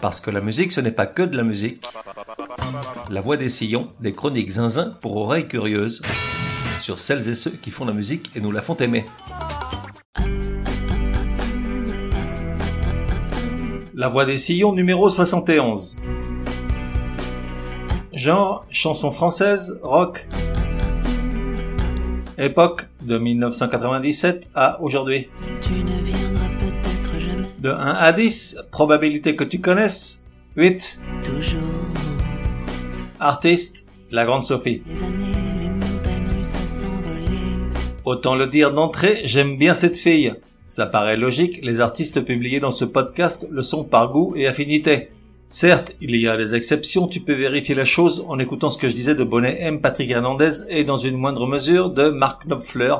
Parce que la musique, ce n'est pas que de la musique. La voix des sillons, des chroniques zinzin pour oreilles curieuses, sur celles et ceux qui font la musique et nous la font aimer. La voix des sillons numéro 71. Genre, chanson française, rock. Époque, de 1997 à aujourd'hui. De 1 à 10, probabilité que tu connaisses, 8. Toujours. Artiste, la grande Sophie. Les années, les montagnes russes à s'envoler. Autant le dire d'entrée, j'aime bien cette fille. Ça paraît logique, les artistes publiés dans ce podcast le sont par goût et affinité. Certes, il y a des exceptions, tu peux vérifier la chose en écoutant ce que je disais de Bonnet M, Patrick Hernandez et dans une moindre mesure de Mark Knopfler.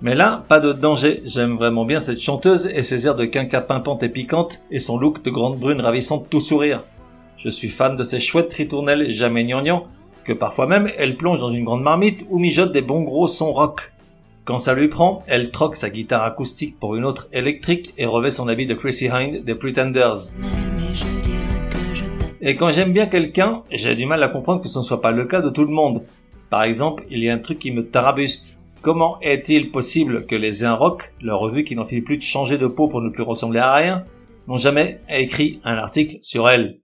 Mais là, pas de danger, j'aime vraiment bien cette chanteuse et ses airs de quinca pimpante et piquante et son look de grande brune ravissante tout sourire. Je suis fan de ces chouettes ritournelles jamais gnangnang, que parfois même elle plonge dans une grande marmite ou mijote des bons gros sons rock. Quand ça lui prend, elle troque sa guitare acoustique pour une autre électrique et revêt son habit de Chrissy Hind des Pretenders. Et quand j'aime bien quelqu'un, j'ai du mal à comprendre que ce ne soit pas le cas de tout le monde. Par exemple, il y a un truc qui me tarabuste. Comment est-il possible que les un rock, leur revue qui n'en finit plus de changer de peau pour ne plus ressembler à rien, n'ont jamais écrit un article sur elle?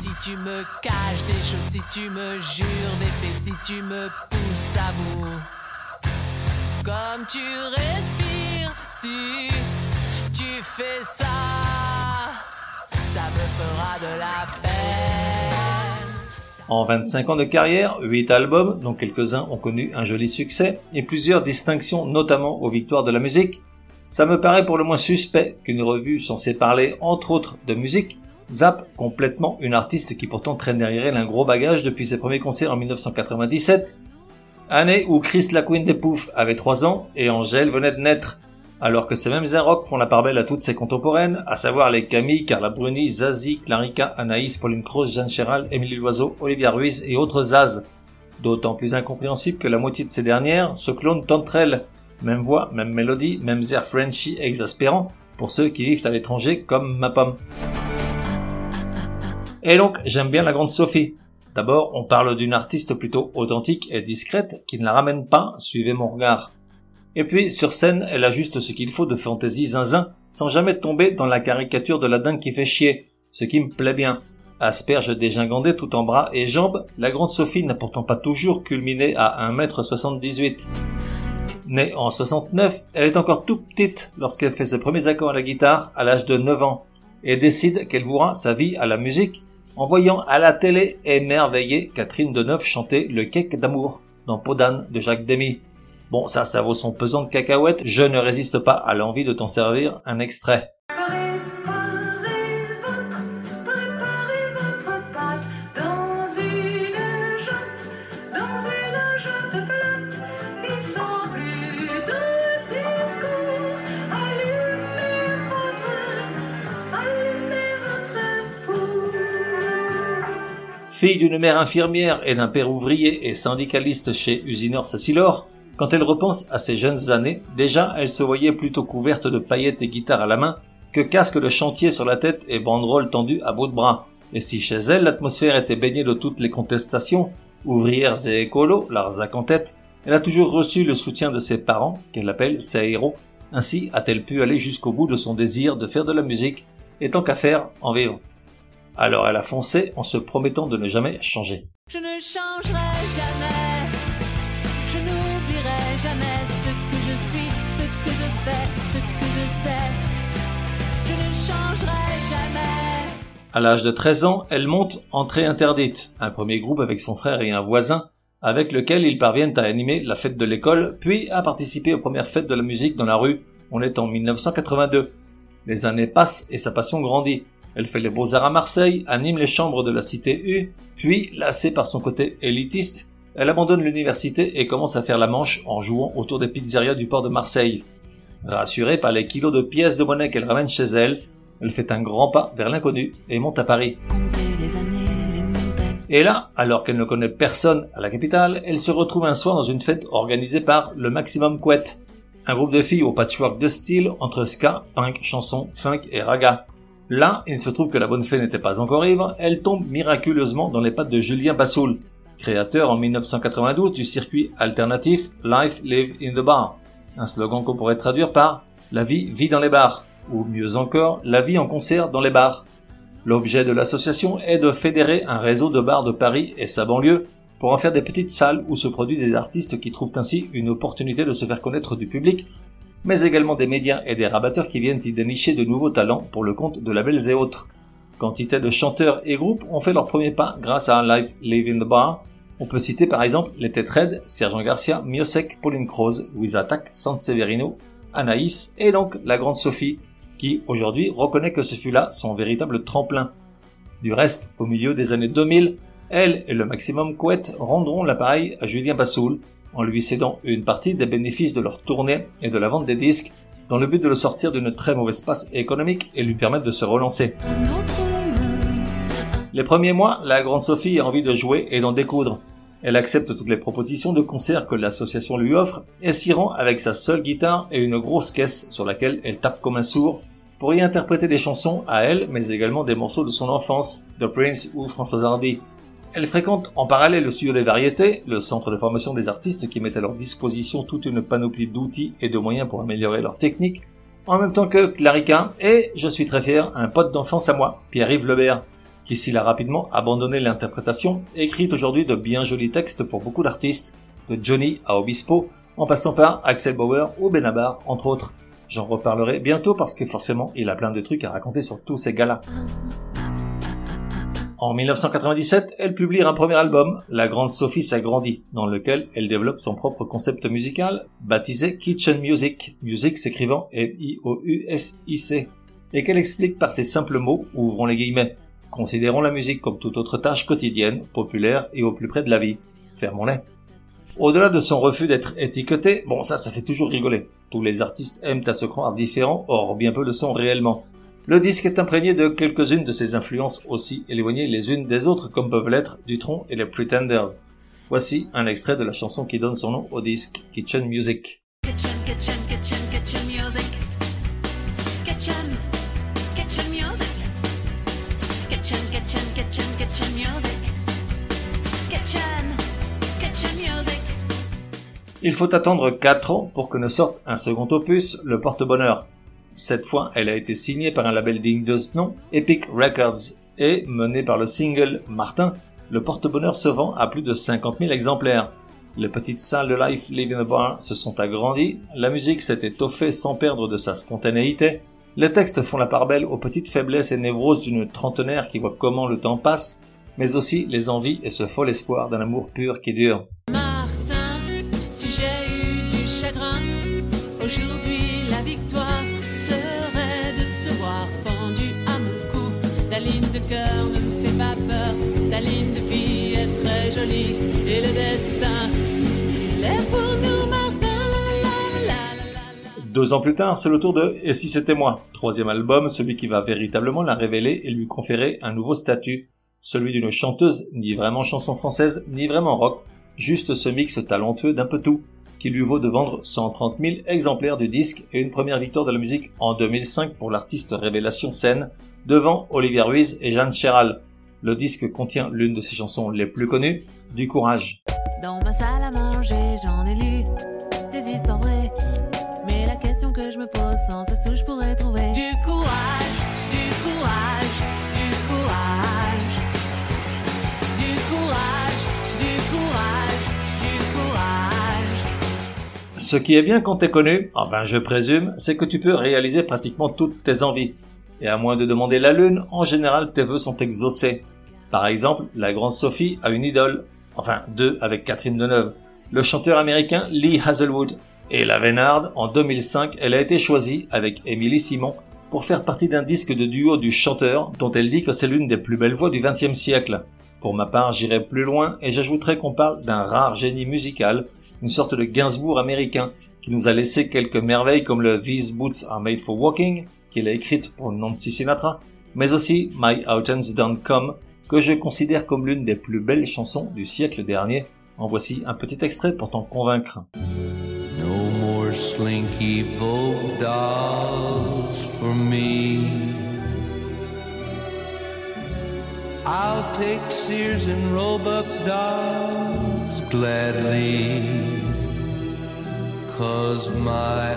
Si tu me caches des choses, si tu me jures des faits, si tu me pousses à bout. Comme tu respires, si tu fais ça, ça me fera de la peine. En 25 ans de carrière, 8 albums, dont quelques-uns ont connu un joli succès, et plusieurs distinctions notamment aux victoires de la musique, ça me paraît pour le moins suspect qu'une revue censée parler entre autres de musique zappe complètement une artiste qui pourtant traîne derrière elle un gros bagage depuis ses premiers concerts en 1997, année où Chris la Queen des Poufs avait 3 ans et Angèle venait de naître, alors que ces mêmes rock font la part belle à toutes ses contemporaines, à savoir les Camille, Carla Bruni, Zazie, Clarica, Anaïs, Pauline Croce, Jeanne Chéral, Émilie Loiseau, Olivia Ruiz et autres Zaz. D'autant plus incompréhensible que la moitié de ces dernières se clonent entre elles. Même voix, même mélodie, même air Frenchy exaspérant pour ceux qui vivent à l'étranger comme ma pomme. Et donc, j'aime bien la grande Sophie. D'abord, on parle d'une artiste plutôt authentique et discrète qui ne la ramène pas, suivez mon regard. Et puis, sur scène, elle a juste ce qu'il faut de fantaisie zinzin, sans jamais tomber dans la caricature de la dingue qui fait chier, ce qui me plaît bien. Asperge dégingandée tout en bras et jambes, la grande Sophie n'a pourtant pas toujours culminé à 1m78. Née en 69, elle est encore tout petite lorsqu'elle fait ses premiers accords à la guitare à l'âge de 9 ans, et décide qu'elle vouera sa vie à la musique en voyant à la télé émerveillée Catherine Deneuve chanter Le cake d'amour dans Podane de Jacques Demy. Bon, ça, ça vaut son pesant de cacahuètes, je ne résiste pas à l'envie de t'en servir un extrait. Fille d'une mère infirmière et d'un père ouvrier et syndicaliste chez Usinor Sassilor, quand elle repense à ses jeunes années, déjà elle se voyait plutôt couverte de paillettes et guitare à la main que casque de chantier sur la tête et banderole tendue à bout de bras. Et si chez elle l'atmosphère était baignée de toutes les contestations, ouvrières et écolos, Larzac en tête, elle a toujours reçu le soutien de ses parents, qu'elle appelle ses héros. Ainsi a-t-elle pu aller jusqu'au bout de son désir de faire de la musique, et tant qu'à faire, en vivre. Alors elle a foncé en se promettant de ne jamais changer. Je ne changerai jamais, À l'âge de 13 ans, elle monte Entrée interdite, un premier groupe avec son frère et un voisin, avec lequel ils parviennent à animer la fête de l'école, puis à participer aux premières fêtes de la musique dans la rue. On est en 1982. Les années passent et sa passion grandit. Elle fait les beaux-arts à Marseille, anime les chambres de la cité U, puis, lassée par son côté élitiste, elle abandonne l'université et commence à faire la manche en jouant autour des pizzerias du port de Marseille. Rassurée par les kilos de pièces de monnaie qu'elle ramène chez elle, elle fait un grand pas vers l'inconnu et monte à Paris. Et là, alors qu'elle ne connaît personne à la capitale, elle se retrouve un soir dans une fête organisée par le Maximum Couette, un groupe de filles au patchwork de style entre ska, punk, chanson, funk et raga. Là, il se trouve que la bonne fée n'était pas encore ivre, elle tombe miraculeusement dans les pattes de Julien Bassoul, créateur en 1992 du circuit alternatif Life Live in the Bar, un slogan qu'on pourrait traduire par La vie vit dans les bars, ou mieux encore, La vie en concert dans les bars. L'objet de l'association est de fédérer un réseau de bars de Paris et sa banlieue pour en faire des petites salles où se produisent des artistes qui trouvent ainsi une opportunité de se faire connaître du public mais également des médias et des rabatteurs qui viennent y dénicher de nouveaux talents pour le compte de labels et autres. Quantité de chanteurs et groupes ont fait leur premier pas grâce à Live Live in the Bar. On peut citer par exemple les Têtes Red, Sergent Garcia, Miosek, Pauline Croze, Louise Attack, San Severino, Anaïs et donc la grande Sophie, qui aujourd'hui reconnaît que ce fut là son véritable tremplin. Du reste, au milieu des années 2000, elle et le Maximum Couette rendront l'appareil à Julien Bassoul, en lui cédant une partie des bénéfices de leur tournée et de la vente des disques, dans le but de le sortir d'une très mauvaise passe économique et lui permettre de se relancer. Les premiers mois, la grande Sophie a envie de jouer et d'en découdre. Elle accepte toutes les propositions de concert que l'association lui offre et s'y rend avec sa seule guitare et une grosse caisse sur laquelle elle tape comme un sourd pour y interpréter des chansons à elle, mais également des morceaux de son enfance, de Prince ou François Hardy. Elle fréquente en parallèle le studio des variétés, le centre de formation des artistes qui met à leur disposition toute une panoplie d'outils et de moyens pour améliorer leur technique, en même temps que Clarica et, je suis très fier, un pote d'enfance à moi, Pierre-Yves Lebert, qui s'il a rapidement abandonné l'interprétation, écrit aujourd'hui de bien jolis textes pour beaucoup d'artistes, de Johnny à Obispo, en passant par Axel Bauer ou Benabar, entre autres. J'en reparlerai bientôt parce que forcément il a plein de trucs à raconter sur tous ces gars-là. En 1997, elle publie un premier album, La Grande Sophie s'agrandit, dans lequel elle développe son propre concept musical, baptisé Kitchen Music, musique s'écrivant M-I-O-U-S-I-C, et qu'elle explique par ces simples mots, ouvrons les guillemets, considérons la musique comme toute autre tâche quotidienne, populaire et au plus près de la vie. Fermons-les. Au-delà de son refus d'être étiqueté, bon ça, ça fait toujours rigoler. Tous les artistes aiment à se croire différents, or bien peu le sont réellement. Le disque est imprégné de quelques-unes de ses influences aussi éloignées les unes des autres comme peuvent l'être Dutron et les Pretenders. Voici un extrait de la chanson qui donne son nom au disque, Kitchen Music. Kitchen, Il faut attendre 4 ans pour que ne sorte un second opus, Le Porte-Bonheur. Cette fois, elle a été signée par un label digne de ce nom, Epic Records, et menée par le single Martin, le porte-bonheur se vend à plus de 50 000 exemplaires. Les petites salles de Life Live in Bar se sont agrandies, la musique s'est étoffée sans perdre de sa spontanéité, les textes font la part belle aux petites faiblesses et névroses d'une trentenaire qui voit comment le temps passe, mais aussi les envies et ce fol espoir d'un amour pur qui dure. Aujourd'hui la victoire serait de te voir pendu à mon cou. Ta ligne de cœur ne me fait pas peur, ta ligne de vie est très jolie et le destin, il est pour nous, Martin. Deux ans plus tard, c'est le tour de Et si c'était moi? Troisième album, celui qui va véritablement la révéler et lui conférer un nouveau statut. Celui d'une chanteuse, ni vraiment chanson française, ni vraiment rock, juste ce mix talentueux d'un peu tout, qui lui vaut de vendre 130 000 exemplaires du disque et une première victoire de la musique en 2005 pour l'artiste révélation scène, devant Olivia Ruiz et Jeanne Chéral. Le disque contient l'une de ses chansons les plus connues, Du courage. Ce qui est bien quand t'es connu, enfin je présume, c'est que tu peux réaliser pratiquement toutes tes envies. Et à moins de demander la lune, en général tes vœux sont exaucés. Par exemple, la grande Sophie a une idole, enfin deux avec Catherine Deneuve, le chanteur américain Lee Hazelwood. Et la Vénarde, en 2005, elle a été choisie avec Émilie Simon pour faire partie d'un disque de duo du chanteur dont elle dit que c'est l'une des plus belles voix du XXe siècle. Pour ma part, j'irai plus loin et j'ajouterai qu'on parle d'un rare génie musical, une sorte de Gainsbourg américain, qui nous a laissé quelques merveilles comme le These Boots Are Made for Walking, qu'il a écrite pour Nancy Sinatra, mais aussi My Autumn's Don't Come, que je considère comme l'une des plus belles chansons du siècle dernier. En voici un petit extrait pour t'en convaincre. No more slinky Vogue dolls for me. I'll take Sears and Roebuck dolls gladly. Cause my.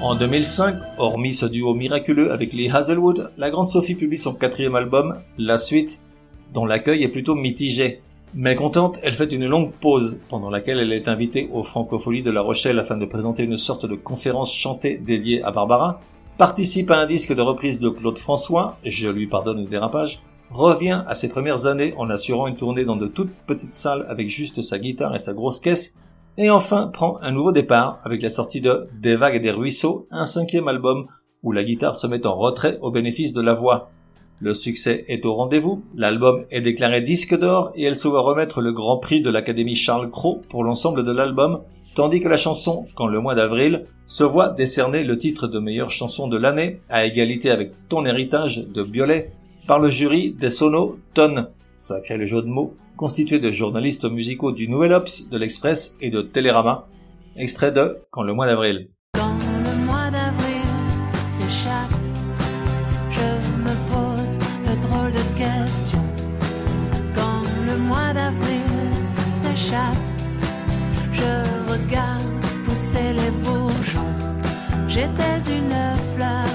En 2005, hormis ce duo miraculeux avec Lee Hazelwood, la grande Sophie publie son quatrième album, La Suite, dont l'accueil est plutôt mitigé. Mais contente, elle fait une longue pause, pendant laquelle elle est invitée aux Francopholies de La Rochelle afin de présenter une sorte de conférence chantée dédiée à Barbara, participe à un disque de reprise de Claude François, je lui pardonne le dérapage, revient à ses premières années en assurant une tournée dans de toutes petites salles avec juste sa guitare et sa grosse caisse, et enfin prend un nouveau départ avec la sortie de Des vagues et des ruisseaux, un cinquième album où la guitare se met en retrait au bénéfice de la voix. Le succès est au rendez-vous, l'album est déclaré disque d'or et elle se voit remettre le grand prix de l'Académie Charles Cros pour l'ensemble de l'album, tandis que la chanson, quand le mois d'avril, se voit décerner le titre de meilleure chanson de l'année, à égalité avec Ton héritage de Biolay, par le jury des Sono Tonnes. Sacré le jeu de mots, constitué de journalistes musicaux du Nouvel Ops, de l'Express et de Télérama. Extrait de Quand le mois d'avril. De questions. Quand le mois d'avril s'échappe, je regarde pousser les bourgeons. J'étais une fleur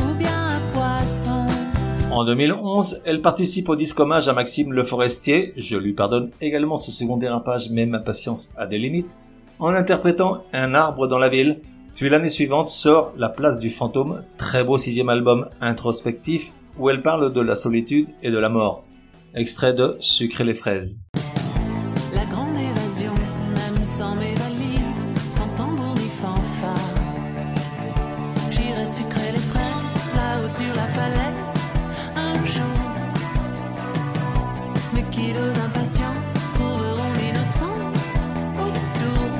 ou bien un poisson. En 2011, elle participe au disque hommage à Maxime Le Forestier, je lui pardonne également ce second dérapage mais ma patience a des limites, en interprétant Un arbre dans la ville, puis l'année suivante sort La place du fantôme, très beau sixième album introspectif où elle parle de la solitude et de la mort. Extrait de Sucrer les fraises. La grande évasion, même sans mes valises, sans tambour ni fanfare. J'irai sucrer les fraises, là-haut sur la falaise, un jour. Mes kilos d'impatience trouveront l'innocence autour.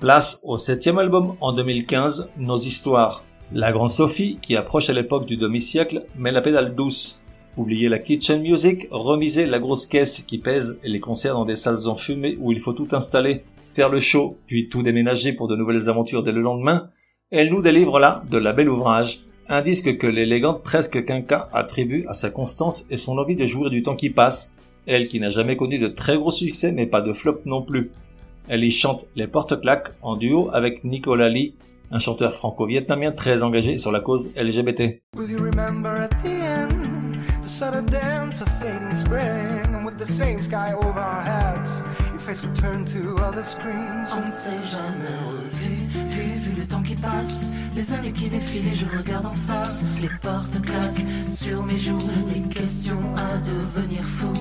Place au septième album en 2015, Nos histoires. La grande Sophie, qui approche à l'époque du demi-siècle, met la pédale douce. Oubliez la kitchen music, remisez la grosse caisse qui pèse et les concerts dans des salles enfumées où il faut tout installer, faire le show, puis tout déménager pour de nouvelles aventures dès le lendemain. Elle nous délivre là de la belle ouvrage, un disque que l'élégante presque quinca attribue à sa constance et son envie de jouir du temps qui passe, elle qui n'a jamais connu de très gros succès mais pas de flop non plus. Elle y chante Les Porte-Claques en duo avec Nicolas Lee, un chanteur franco-vietnamien très engagé sur la cause LGBT. Will you remember at the end the subtle dance of fading spring and with the same sky over our heads? Your face would turn to other screens. On ne s'est jamais revu, vu, vu le temps qui passe, les années qui défilent et je regarde en face, les portes claquent sur mes joues, des questions à devenir fou,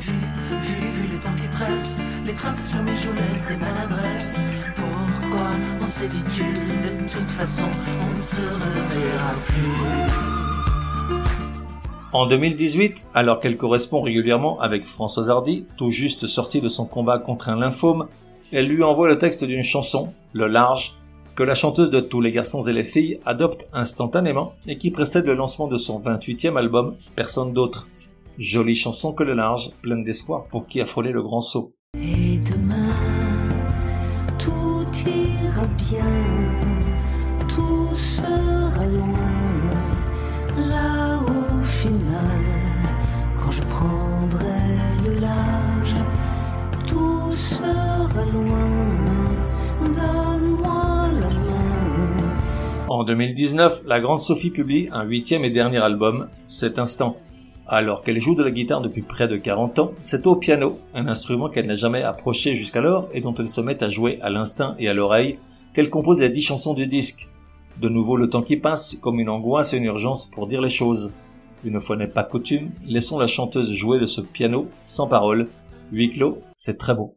vu, vu, vu le temps qui presse, les traces sur mes joues laissent des maladresses. Pourquoi on s'est dit tu, de toute façon on ne se reverra plus. En 2018, alors qu'elle correspond régulièrement avec Françoise Hardy, tout juste sortie de son combat contre un lymphome, elle lui envoie le texte d'une chanson, Le Large, que la chanteuse de Tous les garçons et les filles adopte instantanément et qui précède le lancement de son 28e album, Personne d'autre. Jolie chanson que Le Large, pleine d'espoir pour qui a frôlé le grand saut. En 2019, la grande Sophie publie un huitième et dernier album, Cet instant. Alors qu'elle joue de la guitare depuis près de 40 ans, c'est au piano, un instrument qu'elle n'a jamais approché jusqu'alors et dont elle se met à jouer à l'instinct et à l'oreille, qu'elle compose les dix chansons du disque. De nouveau le temps qui passe, comme une angoisse et une urgence pour dire les choses. Une fois n'est pas coutume, laissons la chanteuse jouer de ce piano sans parole. Huis clos, c'est très beau.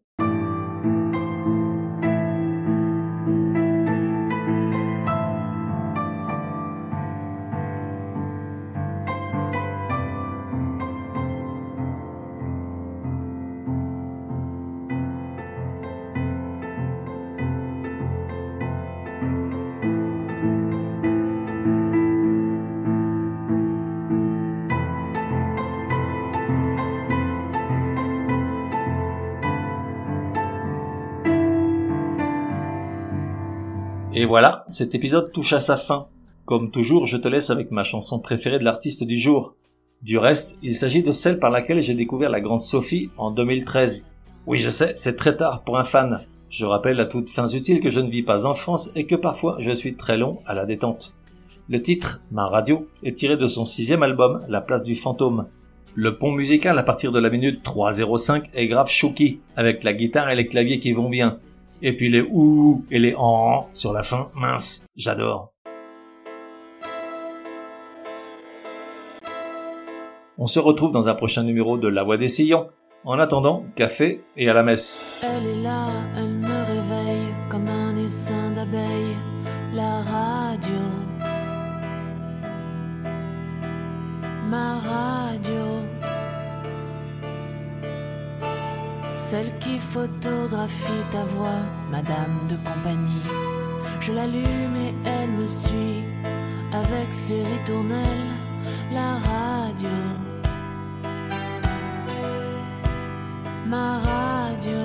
Et voilà, cet épisode touche à sa fin. Comme toujours, je te laisse avec ma chanson préférée de l'artiste du jour. Du reste, il s'agit de celle par laquelle j'ai découvert la grande Sophie en 2013. Oui, je sais, c'est très tard pour un fan. Je rappelle à toutes fins utiles que je ne vis pas en France et que parfois je suis très long à la détente. Le titre, Ma radio, est tiré de son sixième album, La place du fantôme. Le pont musical à partir de la minute 3.05 est grave chouki, avec la guitare et les claviers qui vont bien. Et puis les ouh et les en sur la fin, mince, j'adore. On se retrouve dans un prochain numéro de La Voix des Sillons. En attendant, café et à la messe. Photographie ta voix, Madame de compagnie. Je l'allume et elle me suit avec ses ritournelles. La radio. ma radio.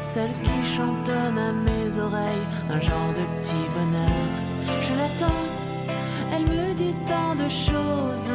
Celle qui chantonne à mes oreilles un genre de petit bonheur. Je l'attends, elle me dit tant de choses.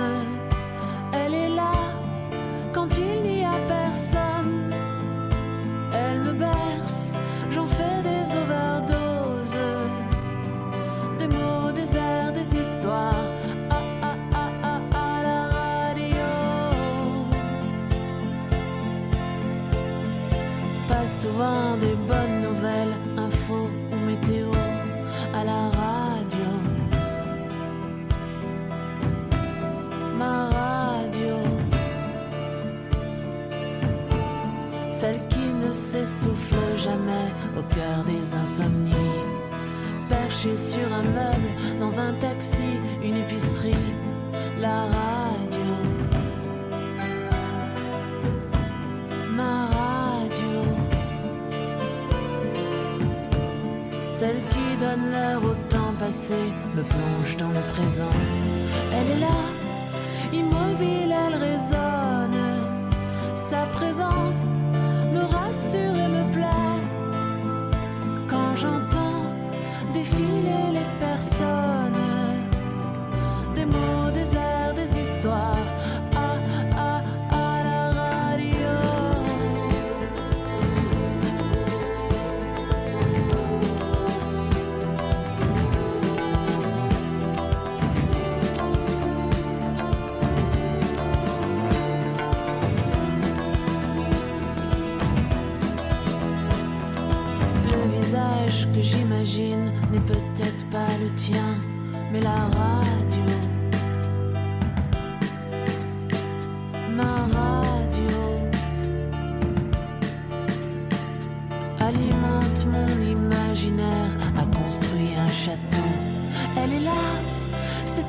Présence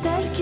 c'est